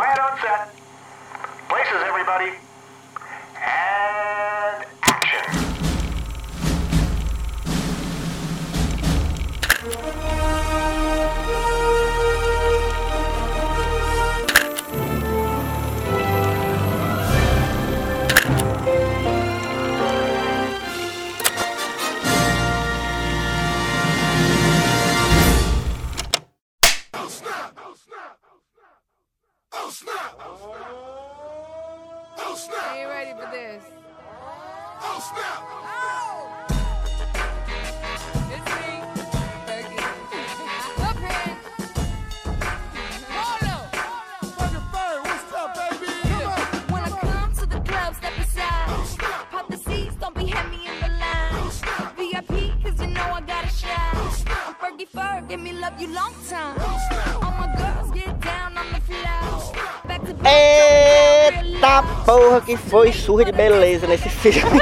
Quiet on set. Places, everybody. Ferg, give me love you long time. All my girls get down on the floor. Back to back, Eita porra, que foi surra de beleza nesse filme.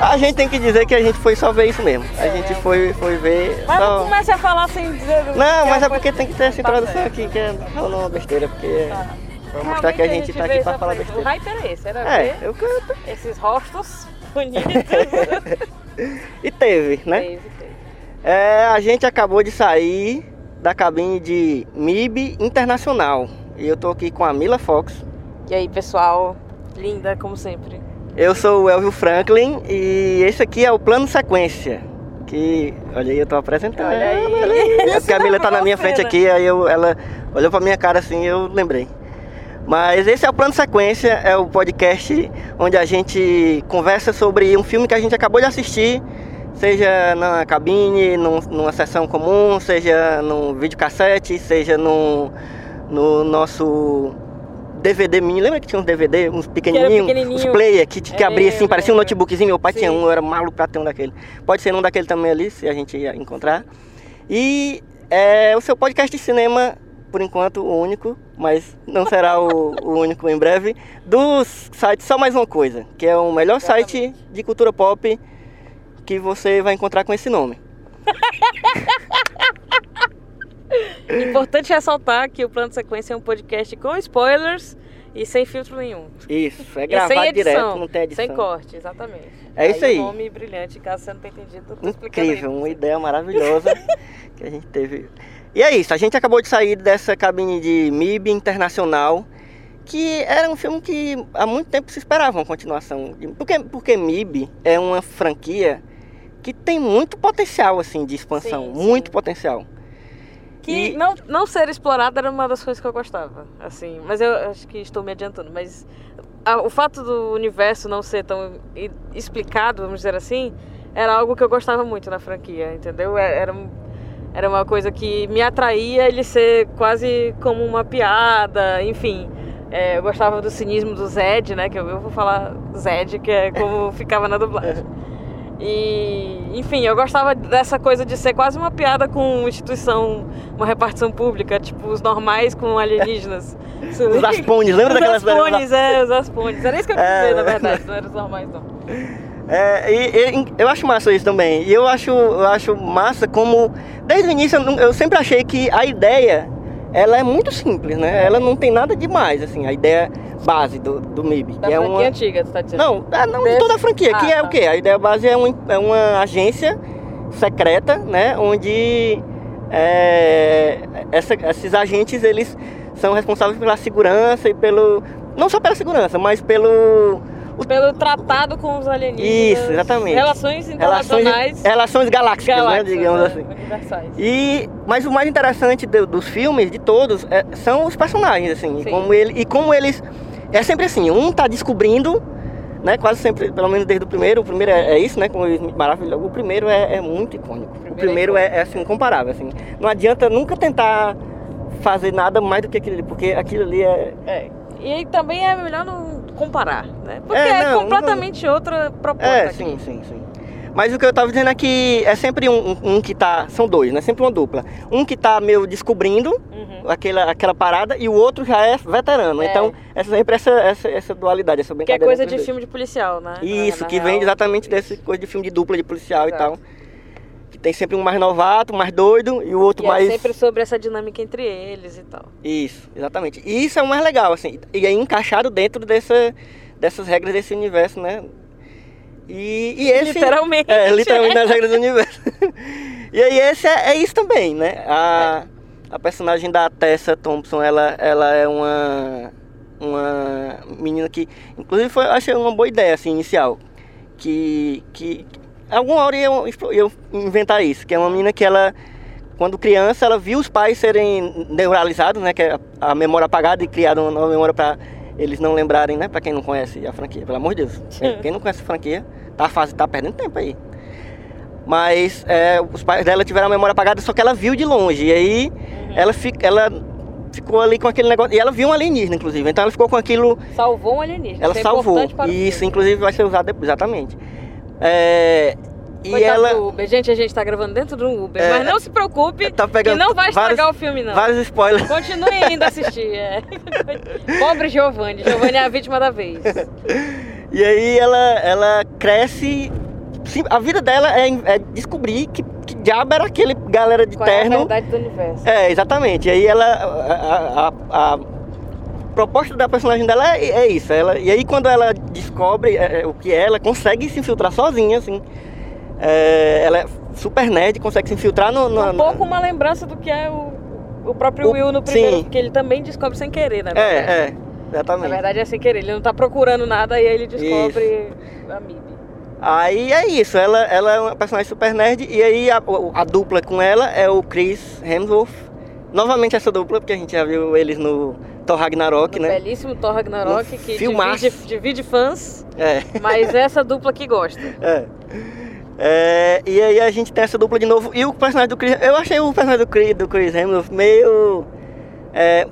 A gente tem que dizer que a gente foi só ver isso mesmo. A gente foi, foi ver. Mas só- não comece a falar sem dizer. Não, mas é que porque tem que ter essa Tá introdução certo. aqui, que é não, não, besteira, porque. Pra mostrar Realmente que a gente tá aqui pra essa falar coisa. O besteira. hype era esse, era É, ver eu canto. esses rostos bonitos. E teve, né? Teve, teve. É, a gente acabou de sair da cabine de MIB Internacional. E eu tô aqui com a Mila Fox. E aí, pessoal, linda como sempre. Eu sou o Elvio Franklin e esse aqui é o plano sequência. Que, olha aí, eu tô apresentando. Olha aí. É porque a Mila tá na minha frente aqui, aí eu, ela olhou pra minha cara assim e eu lembrei. Mas esse é o plano sequência, é o podcast onde a gente conversa sobre um filme que a gente acabou de assistir, seja na cabine, num- numa sessão comum, seja num videocassete, seja no, no nosso DVD mini. Lembra que tinha uns DVD, uns pequenininhos, pequenininho. os player que, que É, abria assim, parecia um lembro. notebookzinho. Meu pai tinha Sim. um, eu era maluco pra ter um daquele. Pode ser um daquele também ali, se a gente encontrar. E é o seu podcast de cinema, por enquanto, o único, mas não será o, o único em breve, do site Só Mais Uma Coisa, que é o melhor site de cultura pop que você vai encontrar com esse nome. Importante ressaltar que o Plano de Sequência é um podcast com spoilers e sem filtro nenhum. Isso, é gravado edição, direto, não tem edição. Sem corte, exatamente. É isso aí. um nome brilhante, caso você não tenha entendido, eu tô aí Incrível, uma ideia maravilhosa que a gente teve. E é isso, a gente acabou de sair dessa cabine de MIB Internacional, que era um filme que há muito tempo se esperava uma continuação. Porque, porque MIB é uma franquia que tem muito potencial assim de expansão, Sim, sim. muito potencial. Que E- não, não ser explorado era uma das coisas que eu gostava, assim. Mas eu acho que estou me adiantando. Mas a- o fato do universo não ser tão explicado, vamos dizer assim, era algo que eu gostava muito na franquia, entendeu? É- Era, um- era uma coisa que me atraía ele ser quase como uma piada, enfim. É, eu gostava do cinismo do Zed, né? Que eu, eu vou falar Zed, que é como ficava na dublagem. E, enfim, eu gostava dessa coisa de ser quase uma piada com instituição, uma repartição pública, tipo os normais com alienígenas. Os Aspones, lembra Os daquelas Aspones, é, os Aspones. Era isso que eu quis É. dizer, na verdade, não eram os normais, não. É, e, e- eu acho massa isso também. E eu acho, eu acho massa como, desde o início, eu, sempre achei que a ideia, ela é muito simples, né? Ela não tem nada demais, assim, a ideia base do, do MIB. Da que é franquia uma... antiga, tu tá dizendo? Não, ah, não de Desse- toda a franquia. que Ah, é tá. o quê? A ideia base é, um, é uma agência secreta, né? Onde é, essa- esses agentes, eles são responsáveis pela segurança e pelo... Não só pela segurança, mas pelo... Pelo tratado com os alienígenas. Isso, exatamente. Relações Relações, internacionais. relações galácticas, galáxias, né? Digamos né, assim. Universais. E, mas o mais interessante do- dos filmes, de todos, é- são os personagens, assim. E como, ele, e como eles. É sempre assim, um tá descobrindo, né? Quase sempre, pelo menos desde o primeiro. O primeiro é, é isso, né? Como maravilhoso. O primeiro é, é muito icônico. O primeiro é primeiro é, é assim, incomparável, assim. Não adianta nunca tentar fazer nada mais do que aquilo ali, porque aquilo ali é. É. E aí também é melhor não comparar, né? Porque É, é, não, completamente outra proposta. É, aqui. sim, sim, sim. Mas o que eu tava dizendo é que é sempre um, um- um que tá. São dois, né? Sempre uma dupla. Um que tá meio descobrindo Uhum. aquela, aquela parada e o outro já é veterano. É. Então, é sempre essa, essa, essa dualidade, essa Que é coisa de os filme de policial, né? dois. Isso, Na- na que real, vem exatamente dessa coisa de filme de dupla de policial Exato. e tal. Tem sempre um mais novato, mais doido e o outro E mais é sempre sobre essa dinâmica entre eles e tal. Isso, exatamente. E isso é o mais legal, assim. E é encaixado dentro dessa, dessas regras desse universo, né? E, e esse. Literalmente. É, literalmente nas regras do universo. e aí esse é, é isso também, né? A, a personagem da Tessa Thompson, ela, ela é uma. Uma menina que. Inclusive foi, eu achei uma boa ideia, assim, inicial. Que. que alguma hora eu, eu inventar isso, que é uma menina que ela quando criança, ela viu os pais serem neuralizados, né? Que é a, memória apagada e criada uma nova memória para eles não lembrarem, né? Para quem não conhece a franquia, pelo amor de Deus. Quem, quem não conhece a franquia, tá fácil, tá perdendo tempo aí. Mas é, os pais dela tiveram a memória apagada, só que ela viu de longe. E aí ela, fica, ela ficou ali com aquele negócio. E ela viu um alienígena, inclusive. Então ela ficou com aquilo. Salvou um alienígena. Ela é salvou. isso, inclusive, vai ser usado depois. Exatamente. É, e Coitado ela. do Uber. Gente, a gente tá gravando dentro do Uber. É, mas não se preocupe, tá pegando que não vai estragar vários- o filme, não. Vários spoilers. Continue ainda a assistir. É. Pobre Giovanni. Giovanni é a vítima da vez. E aí ela, ela cresce. A vida dela é, é descobrir que, que diabo era aquele galera de Qual é a terno. verdade do universo? É, exatamente. E aí ela. A- a- a proposta da personagem dela é, é isso. Ela, e aí quando ela descobre é, é, o que é, ela consegue se infiltrar sozinha, assim. É, ela é super nerd, consegue se infiltrar no. no- Um pouco uma lembrança do que é o, o próprio O- Will no primeiro, sim. porque ele também descobre sem querer, né? É, é, exatamente. Na verdade é sem querer, ele não tá procurando nada e aí ele descobre a Mib. Aí é isso, ela, ela é uma personagem super nerd e aí a, a dupla com ela é o Chris Hemsworth. Novamente essa dupla, porque a gente já viu eles no Thor Ragnarok, No né? belíssimo Thor Ragnarok, No que divide, divide fãs, É, mas essa dupla que gosta. é. É, e aí a gente tem essa dupla de novo. E o personagem do Chris. Eu achei o personagem do Chris, do Chris Hemsworth meio. É,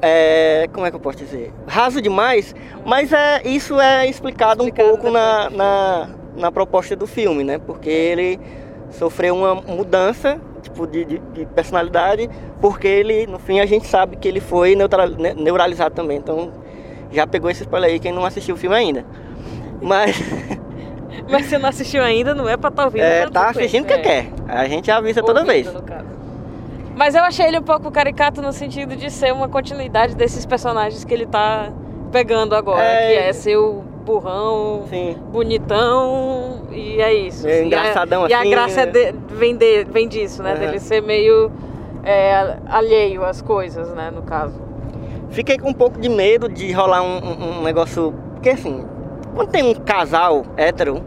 é, como é que eu posso dizer? Raso demais, mas é, isso é explicado, Explicado um pouco na, na, na proposta do filme, né? Porque ele sofreu uma mudança tipo, de, de, de personalidade, porque ele, no fim, a gente sabe que ele foi neuralizado também. Então já pegou esse spoiler aí quem não assistiu o filme ainda. Mas. Mas você não assistiu ainda, não é pra estar ouvindo. É, tanto tá assistindo que é. quer. A gente avisa toda Ouvindo, vez. no caso. Mas eu achei ele um pouco caricato no sentido de ser uma continuidade desses personagens que ele tá pegando agora. É. Que é ser o burrão, Sim. bonitão, e é isso. É engraçadão e a, assim, E a graça é de- vem, de- vem disso, né? Aham. Dele ser meio é, alheio às coisas, né? No caso. Fiquei com um pouco de medo de rolar um, um- um negócio. Porque assim, quando tem um casal hétero,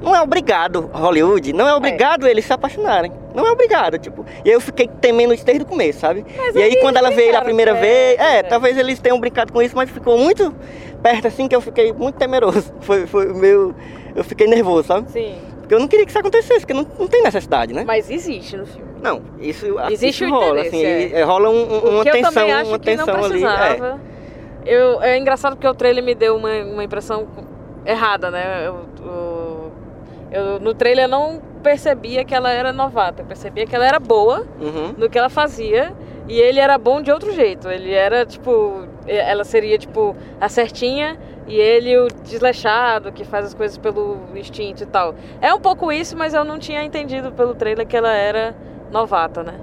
não é obrigado Hollywood, não é obrigado eles se apaixonarem. Não é obrigado, tipo. E eu fiquei temendo isso desde o começo, sabe? Mas e aí quando ela veio a primeira vez, é, né? talvez eles tenham brincado com isso, mas ficou muito perto assim que eu fiquei muito temeroso. Foi, foi meio. Eu fiquei nervoso, sabe? Sim. Porque eu não queria que isso acontecesse, porque não, não tem necessidade, né? Mas existe no filme. Não, isso, Existe isso rola, assim, é. e- rola um- um- uma eu tensão, uma tensão ali. É. Eu, é engraçado porque o trailer me deu uma, uma impressão errada, né? Eu, o- eu- no trailer eu não percebia que ela era novata, eu percebia que ela era boa Uhum. no que ela fazia e ele era bom de outro jeito. Ele era tipo, ela seria tipo a certinha e ele o desleixado que faz as coisas pelo instinto e tal. É um pouco isso, mas eu não tinha entendido pelo trailer que ela era novata, né?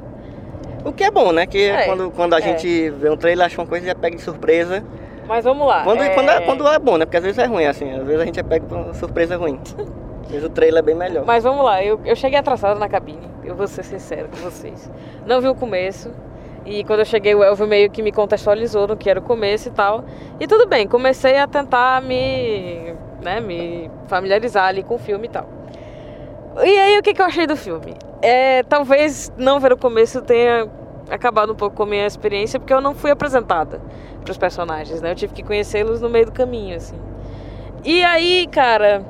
O que é bom, né? Que É, quando, quando a é. gente vê um trailer, acha uma coisa e já pega de surpresa. Mas vamos lá. Quando é... Quando, é, quando é bom, né? Porque às vezes é ruim, assim. Às vezes a gente é pego por uma surpresa ruim. Mas o trailer é bem melhor. Mas vamos lá, eu, eu cheguei atrasada na cabine, eu vou ser sincero com vocês. Não vi o começo, e quando eu cheguei o Elvio meio que me contextualizou no que era o começo e tal. E tudo bem, comecei a tentar me, né, me familiarizar ali com o filme e tal. E aí, o que, que eu achei do filme? É, talvez não ver o começo tenha acabado um pouco com a minha experiência, porque eu não fui apresentada para os personagens, né? Eu tive que conhecê-los no meio do caminho, assim. E aí, cara,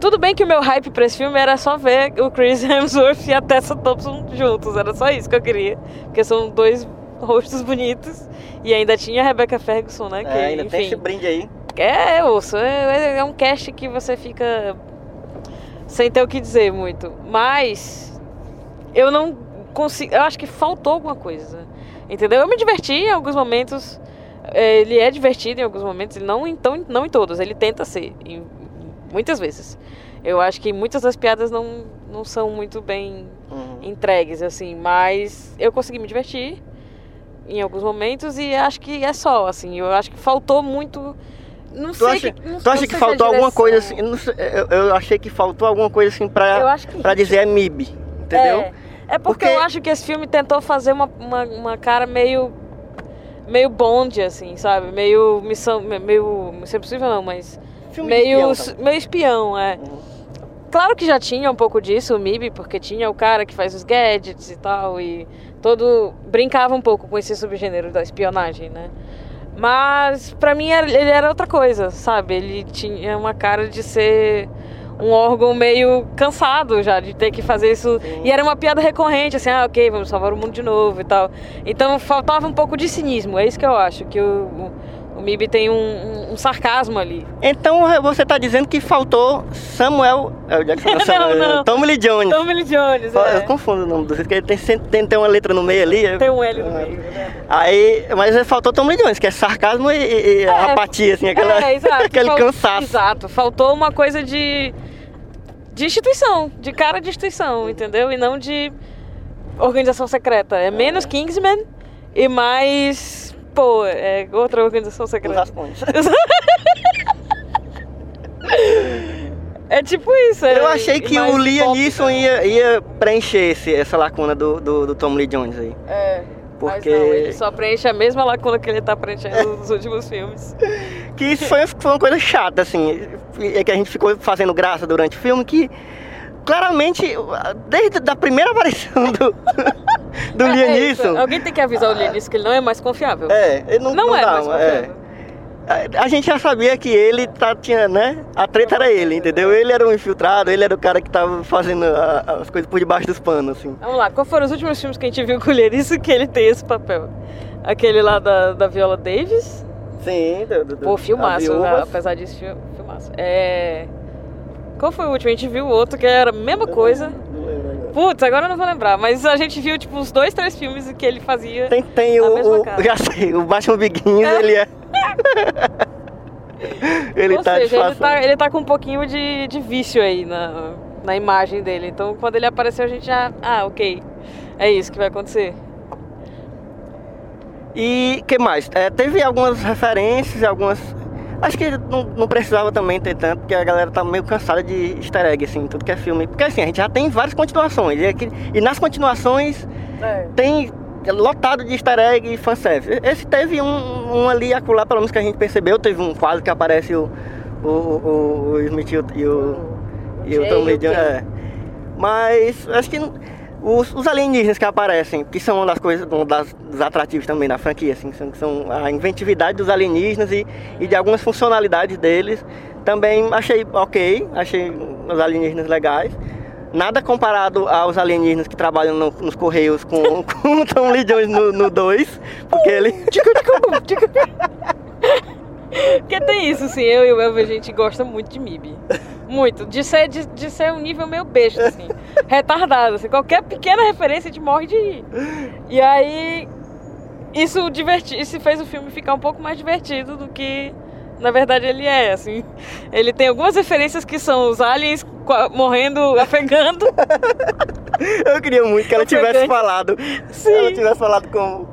tudo bem que o meu hype pra esse filme era só ver o Chris Hemsworth e a Tessa Thompson juntos. Era só isso que eu queria. Porque são dois rostos bonitos. E ainda tinha a Rebecca Ferguson, né? Que, É, ainda tem enfim, esse brinde aí. é, ouço. É, é um cast que você fica sem ter o que dizer muito. Mas eu não consigo. Eu acho que faltou alguma coisa. Entendeu? Eu me diverti em alguns momentos. É, Ele é divertido em alguns momentos, não em, tão, não em todos. Ele tenta ser, em, muitas vezes. Eu acho que muitas das piadas não, não são muito bem Uhum. entregues, assim, mas eu consegui me divertir em alguns momentos e acho que é só, assim, eu acho que faltou muito. Não Tu sei acha, que, não, tu acha que faltou alguma direção- coisa assim? eu eu, achei que faltou alguma coisa assim pra, que pra dizer é MIB, entendeu? É, é porque, Porque- eu acho que esse filme tentou fazer uma, uma, uma cara meio. meio Bond, assim, sabe? Meio missão. me- meio. Missão Impossível não, mas. Filme meio, espião, tá? meio espião, é. Uhum. Claro que já tinha um pouco disso, o MIB, porque tinha o cara que faz os gadgets e tal, e todo. brincava um pouco com esse subgênero da espionagem, né? Mas pra mim ele era outra coisa, sabe? Ele tinha uma cara de ser um órgão meio cansado já de ter que fazer isso. E era uma piada recorrente, assim, ah, ok, vamos salvar o mundo de novo e tal. Então faltava um pouco de cinismo, é isso que eu acho, que o MIB tem um, um- um sarcasmo ali. Então você tá dizendo que faltou Samuel. é o Jackson, Não, não. Tommy Lee Jones. Tommy Lee Jones, Eu é. confundo o nome do porque ele tem, tem, tem uma letra no meio ali. Tem um L no meio, né? Aí, mas faltou Tommy Lee Jones, que é sarcasmo e, e- e É, apatia, assim, aquela, É, exato. aquele Fal- cansaço. Exato. Faltou uma coisa de. de instituição, de cara de instituição, entendeu? E não de organização secreta. É menos Kingsman e mais. Pô, é outra organização Os secreta. raspões. É tipo isso. é- Eu achei que o Liam Neeson ia, ia preencher esse, essa lacuna do, do, do Tom Lee Jones aí. É. Porque- Mas não, ele só preenche a mesma lacuna que ele tá preenchendo nos últimos filmes. Que isso foi, foi uma coisa chata, assim. É que a gente ficou fazendo graça durante o filme que claramente, desde a primeira aparição do, do É. Neeson. Alguém tem que avisar o Liam Neeson que ele não é mais confiável. É, ele não, Não, é dá, mais é. confiável. A- A gente já sabia que ele tá, tinha, né? A treta era ele, entendeu? Ele era o infiltrado, ele era o cara que tava fazendo a- as coisas por debaixo dos panos, assim. Vamos lá, qual foram os últimos filmes que a gente viu com o Liam Neeson que ele tem esse papel? Aquele lá da, da Viola Davis. Sim, do, do, Pô, filmaço, né? apesar disso, fil- filmaço. É... Qual foi o último? A gente viu outro que era a mesma coisa. Putz, agora eu não vou lembrar, mas a gente viu, tipo, uns dois, três filmes que ele fazia. Tem, tem o, o-. Já sei, o Batman Begins, É. ele é. ele Ou tá seja, ele tá, ele tá com um pouquinho de, de vício aí na, na imagem dele. Então, quando ele apareceu, a gente já. Ah, ok. É isso que vai acontecer. E que mais? É, teve algumas referências, algumas. Acho que não, não precisava também ter tanto, porque a galera tá meio cansada de easter egg, assim, tudo que é filme. Porque assim, a gente já tem várias continuações. E, aqui- e nas continuações É. tem lotado de easter egg e fanservice. Esse teve um, um ali acolá, pelo menos que a gente percebeu, teve um quadro que aparece o, o, o, o Smith e o, e o, e o Jay Tom e o. É. Mas acho que não- os, os alienígenas que aparecem, que são uma das coisas, um das, dos atrativos também da franquia, assim, são, são a inventividade dos alienígenas e, e de algumas funcionalidades deles. Também achei ok, achei os alienígenas legais. Nada comparado aos alienígenas que trabalham no- nos Correios com, com o Tom Lee Jones no 2, porque ele. Porque tem isso, assim, eu e o Elvio, a gente gosta muito de MIB. Muito. De ser, de, de ser um nível meio besta, assim. retardado, assim. Qualquer pequena referência a gente morre de rir. E aí, isso, diverti isso fez o filme ficar um pouco mais divertido do que, na verdade, ele é, assim. Ele tem algumas referências que são os aliens morrendo, afegando. Eu queria muito que ela tivesse falado. Sim. Ela tivesse falado com.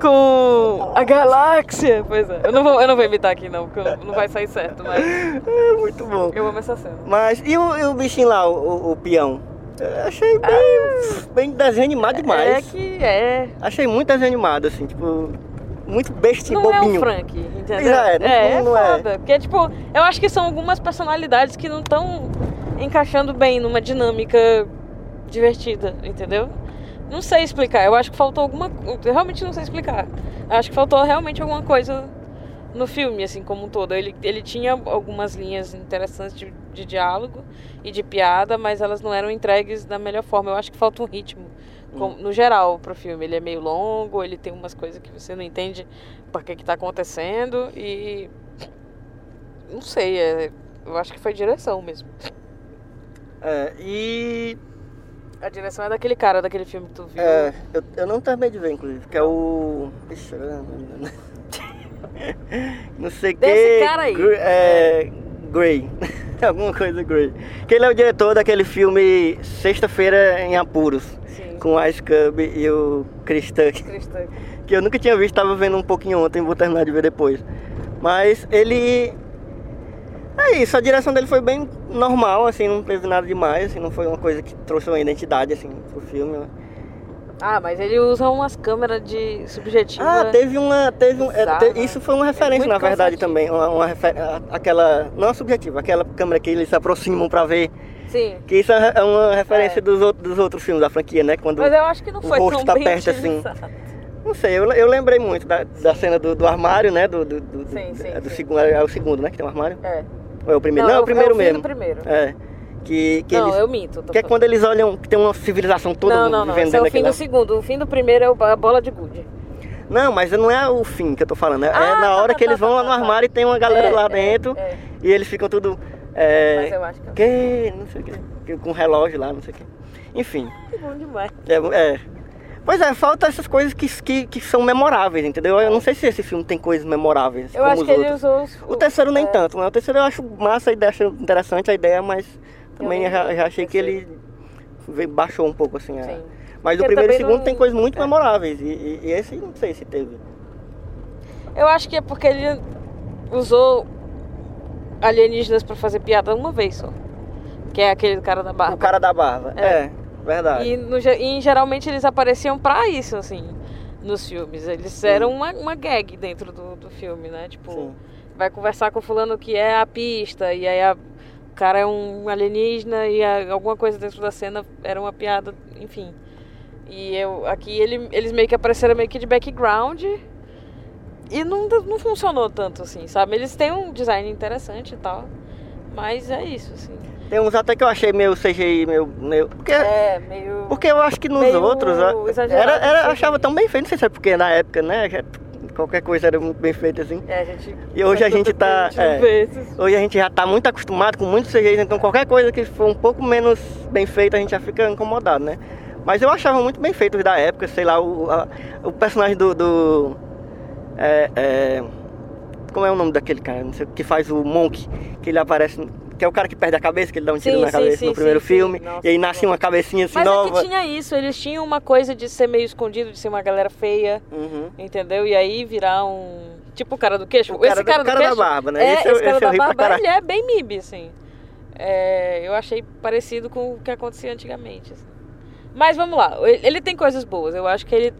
Com a galáxia. Pois é. Eu não vou, eu não vou imitar aqui, não, porque não vai sair certo, mas É, muito bom. eu amo essa cena. Mas e o, e o bichinho lá, o, o- o peão? Eu achei bem, bem desenho animado demais. É que é. Achei muito desenho animado, assim, tipo, muito bestinho, Não é bobinho. o Frank, entendeu? Já é, não- é, não é. foda. Porque, tipo, eu acho que são algumas personalidades que não estão encaixando bem numa dinâmica divertida, entendeu? Não sei explicar. Eu acho que faltou alguma. Eu realmente não sei explicar. Eu acho que faltou realmente alguma coisa no filme, assim, como um todo. Ele, ele tinha algumas linhas interessantes de, de diálogo e de piada, mas elas não eram entregues da melhor forma. Eu acho que falta um ritmo, com- no geral, pro filme. Ele é meio longo, ele tem umas coisas que você não entende por que que tá acontecendo e... Não sei, é, eu acho que foi direção mesmo. É, e. A direção é daquele cara daquele filme que tu viu. É, eu, eu não terminei de ver, inclusive, que é o. Ixi, não sei o que. Desse cara aí. É. Grey. Alguma coisa Grudge. Que ele é o diretor daquele filme Sexta-feira em Apuros, Sim. com o Ice Cub e o Chris. Cristã. que eu nunca tinha visto, tava vendo um pouquinho ontem, vou terminar de ver depois. Mas ele. É isso, a direção dele foi bem normal, assim, não teve nada demais, assim, não foi uma coisa que trouxe uma identidade, assim, pro filme. Ah, mas ele usa umas câmeras de subjetiva. Ah, teve uma. Teve um, é, te- né? isso foi uma referência, muito na verdade, cansativo. também. Uma, uma refer- aquela. Não a subjetiva, aquela câmera que eles se aproximam pra ver. Sim. Que isso é é uma referência É. dos, outros, dos outros filmes da franquia, né? Quando. Mas eu acho que não o foi rosto tão tá perto, assim. Não sei, eu, eu lembrei muito da, da cena do, do armário, né? Do, do, do, Sim, sim, é do sim. segundo, é o segundo, né? Que tem um armário. É. Ou é o primeiro? Não, Não, é o é primeiro é o mesmo. primeiro. É. Que, que não, eles. eu minto. Que é quando eles olham que tem uma civilização toda Não, não, não. vivendo Esse é o fim do segundo. O fim do primeiro é a bola de gude. Não, mas não é o fim que eu tô falando. É, é Ah, na tá, hora tá, que eles tá, vão tá, lá no tá. armário e tem uma galera É, lá é, dentro é. e eles ficam tudo. É, Mas eu acho que é que, não sei o que, com relógio lá, não sei o que. Enfim, bom demais. é, é. Pois é, falta essas coisas que, que, que são memoráveis, entendeu? Eu não sei se esse filme tem coisas memoráveis. Eu como acho os que ele usou os. O terceiro nem é. tanto, né? O terceiro eu acho massa, a ideia, acho interessante a ideia, mas também eu já, já achei que ele baixou um pouco assim. a- Sim. Mas o primeiro e o segundo não- tem coisas muito é. memoráveis. E, e- e esse não sei se teve. Eu acho que é porque ele usou alienígenas pra fazer piada uma vez só. Que é aquele cara da barba. O cara da barba. É. É, verdade. E, no e geralmente eles apareciam pra isso, assim, nos filmes. Eles eram uma, uma gag dentro do, do filme, né? Tipo, Sim. vai conversar com o fulano que é a pista, e aí a- o cara é um alienígena e a- alguma coisa dentro da cena era uma piada, enfim. E eu, aqui ele, eles meio que apareceram meio que de background e não, não funcionou tanto, assim, sabe? Eles têm um design interessante e tal, mas é isso, assim. Tem uns até que eu achei meio CGI, meio. meio porque, É, meio... porque eu acho que nos outros. Era, era, eu CGI. achava tão bem feito, não sei se é porque na época, né? que Qualquer coisa era muito bem feita assim. É, a gente... E hoje a gente tá- é. Hoje a gente já tá muito acostumado com muitos CGIs, então qualquer coisa que for um pouco menos bem feita a gente já fica incomodado, né? Mas eu achava muito bem feito da época, sei lá, o, a- o personagem do. do é, é, como é o nome daquele cara? Não sei, que faz o Monk, que ele aparece. Que é o cara que perde a cabeça, que ele dá um tiro Sim, na sim, cabeça sim, no primeiro filme. Nossa, e aí nasce uma cabecinha assim Mas nova. é que tinha isso, eles tinham uma coisa de ser meio escondido, de ser uma galera feia, Uhum. entendeu? E aí virar um. Tipo o cara do queixo. O cara esse do- cara o do cara da queixo. barba, né? É, Esse esse, cara esse da barba, ele é bem MIB, assim. É, eu achei parecido com o que acontecia antigamente. assim. Mas vamos lá, ele, ele tem coisas boas. Eu acho que ele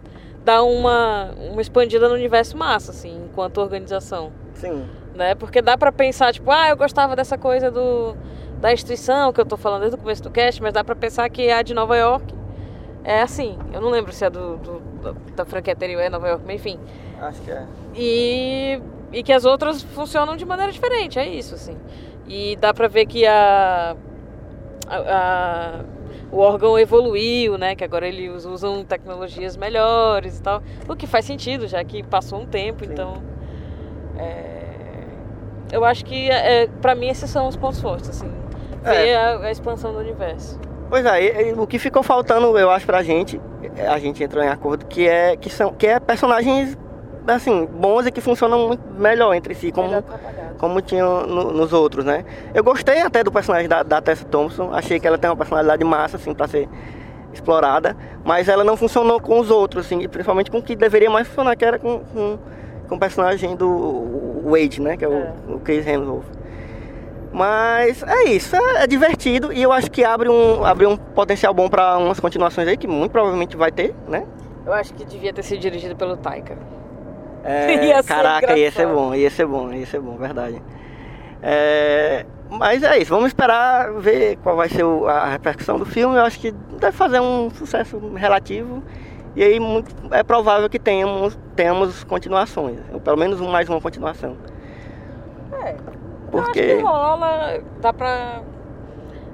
dá uma, uma expandida no universo massa, assim, enquanto organização. Sim. Né? Porque dá pra pensar, tipo, ah, eu gostava dessa coisa do da instituição que eu tô falando desde o começo do cast, mas dá pra pensar que a de Nova York é assim. Eu não lembro se é do, do- da- da franquia anterior é Nova York, mas enfim. Acho que é. E, e que as outras funcionam de maneira diferente, é isso, assim. E dá pra ver que a, a- a- o órgão evoluiu, né? Que agora eles usam tecnologias melhores e tal. O que faz sentido, já que passou um tempo, Sim. então. é, eu acho que, é, pra mim, esses são os pontos fortes, assim. É. Ver a, a expansão do universo. Pois é, e- e o que ficou faltando, eu acho, pra gente, é, a gente entrou em acordo, que é, que são, que é personagens, assim, bons e que funcionam muito melhor entre si, como, como tinham no- nos outros, né? Eu gostei até do personagem da, da Tessa Thompson, achei que ela tem uma personalidade massa, assim, pra ser explorada, mas ela não funcionou com os outros, assim, principalmente com o que deveria mais funcionar, que era com, com, com o personagem do Wade, né? Que é o, É. o Chris Hemsworth. Mas é isso, é, é divertido e eu acho que abre um, abre um potencial bom pra umas continuações aí, que muito provavelmente vai ter, né? Eu acho que devia ter sido dirigido pelo Taika. É, Ia ser caraca, ia ser bom, ia ser bom, ia ser bom, verdade. É, mas é isso, vamos esperar ver qual vai ser a repercussão do filme. Eu acho que deve fazer um sucesso relativo. E aí muito, é provável que tenhamos, tenhamos continuações, ou pelo menos mais uma continuação. É. Porque. Eu acho que rola, dá pra.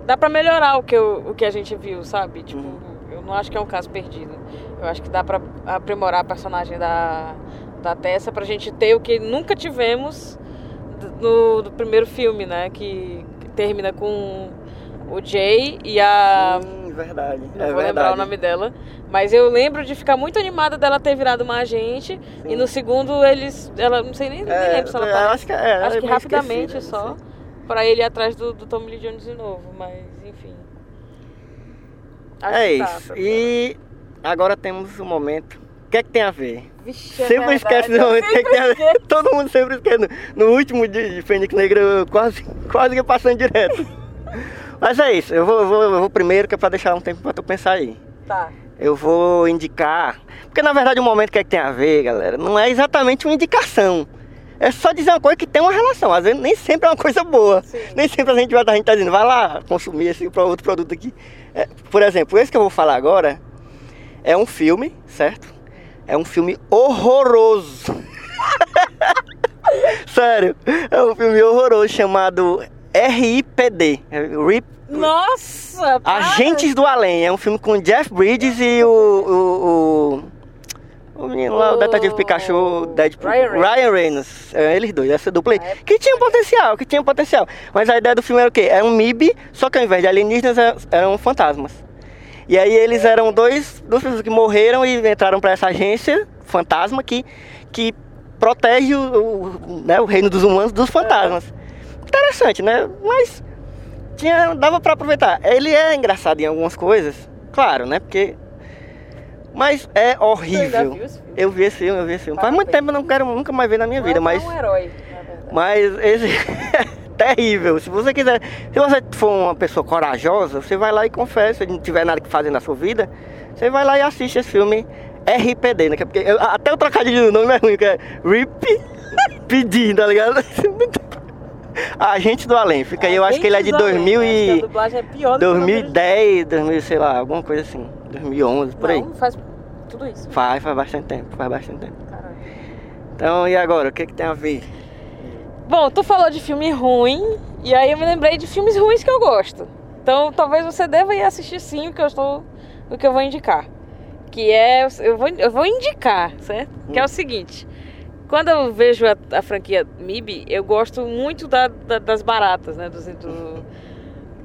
Dá pra melhorar o que, eu- o que a gente viu, sabe? Tipo, Uhum. eu não acho que é um caso perdido. Eu acho que dá pra aprimorar a personagem da, da Tessa pra gente ter o que nunca tivemos no, do primeiro filme, né? Que, que termina com o Jay e a. Sim, verdade. Não é vou verdade. lembrar o nome dela. Mas eu lembro de ficar muito animada dela ter virado uma agente. E no segundo eles. Ela não sei nem, nem É, lembro se ela eu aparece. acho que, é, Acho é que meio rapidamente só. sei. pra ele ir atrás do, do Tommy Lee Jones de novo, mas enfim. Acho É que tá, isso. tá. E agora temos o momento. O que é que tem a ver? Vixe, é sempre verdade, esquece momento. O que é que tem a ver? Todo mundo sempre esquece. No, no último de, de Fênix Negra, eu quase, quase que passando direto. Mas é isso. Eu vou, eu vou, eu vou primeiro, que é pra deixar um tempo pra tu pensar aí. Tá. Eu vou indicar. Porque na verdade o momento que é que tem a ver, galera, não é exatamente uma indicação. É só dizer uma coisa que tem uma relação. Às vezes nem sempre é uma coisa boa. Sim. Nem sempre a gente vai a gente tá dizendo, vai lá consumir esse outro produto aqui. É, por exemplo, esse que eu vou falar agora é um filme, certo? É um filme horroroso. Sério, é um filme horroroso chamado RIPD. é Rip Nossa! para. Agentes do Além. É um filme com Jeff Bridges e o. O, o, o menino lá, o detetive Pikachu, Deadpool. Ryan Reynolds. Ryan Reynolds. É, eles dois, essa dupla aí. É. Que tinha potencial, que tinha potencial. Mas a ideia do filme era o quê? Era um MIB, só que ao invés de alienígenas é- eram fantasmas. E aí eles eram dois, duas pessoas que morreram e entraram para essa agência fantasma que, que protege o, o, né, o reino dos humanos dos fantasmas. Interessante, né? Mas tinha, dava para aproveitar. Ele é engraçado em algumas coisas, claro, né? Porque. Mas é horrível. Eu vi esse filme, eu vi esse filme. Faz muito tempo eu não quero nunca mais ver na minha vida, é mas. um herói. Mas esse é terrível. Se você quiser, se você for uma pessoa corajosa, você vai lá e confessa, se não tiver nada que fazer na sua vida, você vai lá e assiste esse filme RPD, né? É Porque eu- até o trocadilho do nome é ruim, que é RIP PD, tá ligado? Agente do Além. Fica aí, eu acho que ele é de Agentes do Além, 2000 acho que e A dublagem é pior do que o nome 2010, 2000, sei lá, alguma coisa assim. 2011, por aí. Não, faz tudo isso. Faz, faz bastante tempo, faz bastante tempo. Caralho. Então, e agora? O que, que tem a ver? Bom, tu falou de filme ruim, e aí eu me lembrei de filmes ruins que eu gosto. Então talvez você deva ir assistir sim o que eu estou. o que eu vou indicar. Que é. Eu vou, eu vou indicar, certo? Que é o seguinte. Quando eu vejo a, a franquia MIB, eu gosto muito da- da- das baratas, né? Do, do,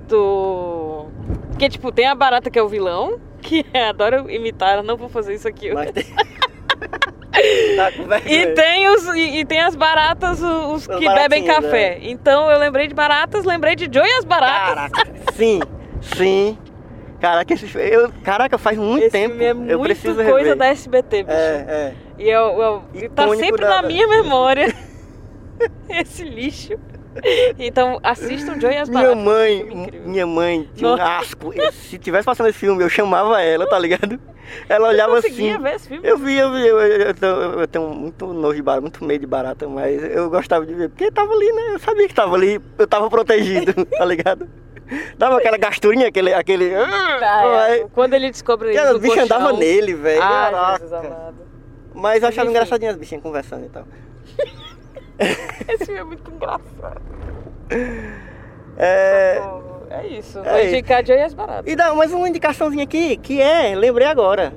do. Porque, tipo, tem a barata que é o vilão, que adora imitar, eu não vou fazer isso aqui. Mas tem... tá. E tem, os, e, e tem as baratas, os, os que bebem café. Então eu lembrei de baratas, lembrei de Joe e as baratas. Caraca, sim, sim. Caraca, esse, eu, caraca, faz muito Esse tempo. é eu muito preciso coisa rever. da SBT, bicho. É, é. E eu, eu- e tá sempre da- na minha memória esse lixo. Então assistam Joe e as Minha baratas. mãe, incrível. minha mãe tinha um Nossa. asco. Se tivesse passando esse filme, eu chamava ela, tá ligado? Ela olhava Eu conseguia assim. ver esse filme. Eu vi, eu vi, eu, eu tenho, eu tenho muito nojo de barata, muito medo de barata, mas eu gostava de ver, porque tava ali, né? Eu sabia que tava ali, eu tava protegido, tá ligado? Dava aquela gasturinha, aquele. aquele Ah, é. Ai, Quando ele descobre isso o bicho no colchão. andava nele, velho. Mas eu achava Enfim. engraçadinho as bichinhas conversando e tal. Esse filme é muito engraçado. É. É isso. É Vou indicar Joe e as baratas. E dá mais uma indicaçãozinha aqui, que é, lembrei agora.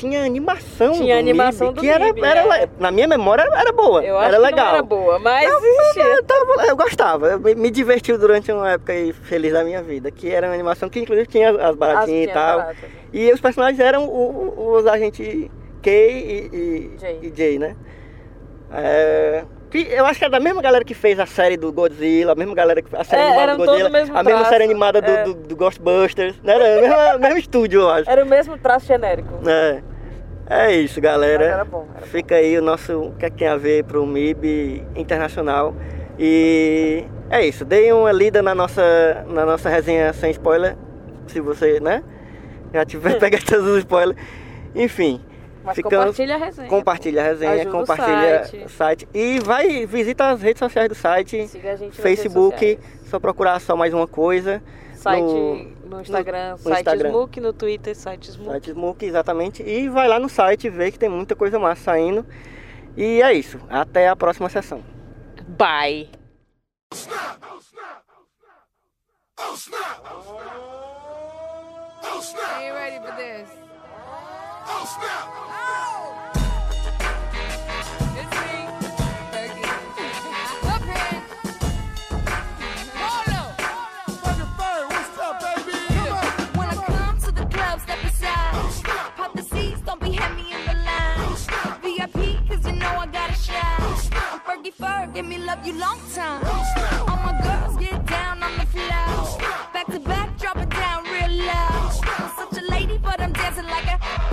Tinha animação Tinha do animação MIB, do que era, MIB, era é. na minha memória era boa, Eu acho era que legal. não era boa, mas existia. Eu, tava- eu gostava, eu me, divertiu durante uma época feliz da minha vida, que era uma animação que inclusive tinha as baratinhas As e tal. baratas. E os personagens eram o- os agentes Kay e, e, Jay. e Jay, né? É, eu acho que é da mesma galera que fez a série do Godzilla, a mesma galera que a série É, animada do Godzilla, a mesma série animada do, é. do, do Ghostbusters, né? Era o mesmo, mesmo estúdio, eu acho. Era o mesmo traço genérico. É, é isso, galera. Era bom, era bom. Fica aí o nosso o que é que tem a ver pro MIB internacional. E é isso, deem uma lida na nossa, na nossa resenha sem spoiler, se você, né? Já tiver pegado todos os spoilers. Enfim, Mas ficamos. compartilha a resenha. Compartilha a resenha, Ajuda o compartilha site. o site. E vai, visita as redes sociais do site. Siga a gente Facebook, só procurar só mais uma coisa. Site no- no, Instagram, no site Instagram. Smook, no Twitter, site Smook. Site Smook, exatamente. E vai lá no site ver que tem muita coisa massa saindo. E é isso. Até a próxima sessão. Bye. Are you ready for this? Oh! It's Ferg, give me love you long time. All my girls get down on the floor. Back to back, drop it down real low. I'm such a lady, but I'm dancing like a.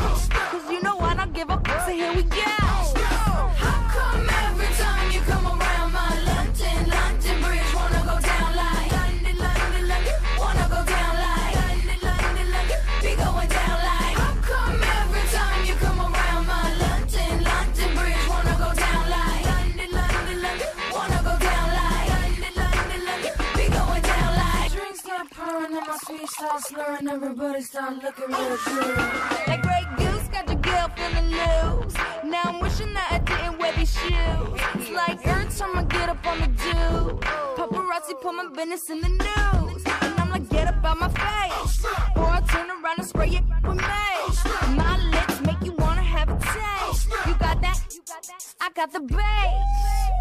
speech starts slurring, everybody start looking real good. That great goose got your girl feeling loose. Now I'm wishing that I didn't wear these shoes. It's like every time I get up on the do. Paparazzi put my business in the news. And I'm like, get up out my face. Or I turn around and spray it with mace. My lips make you wanna have a taste. You got that? I got the bass.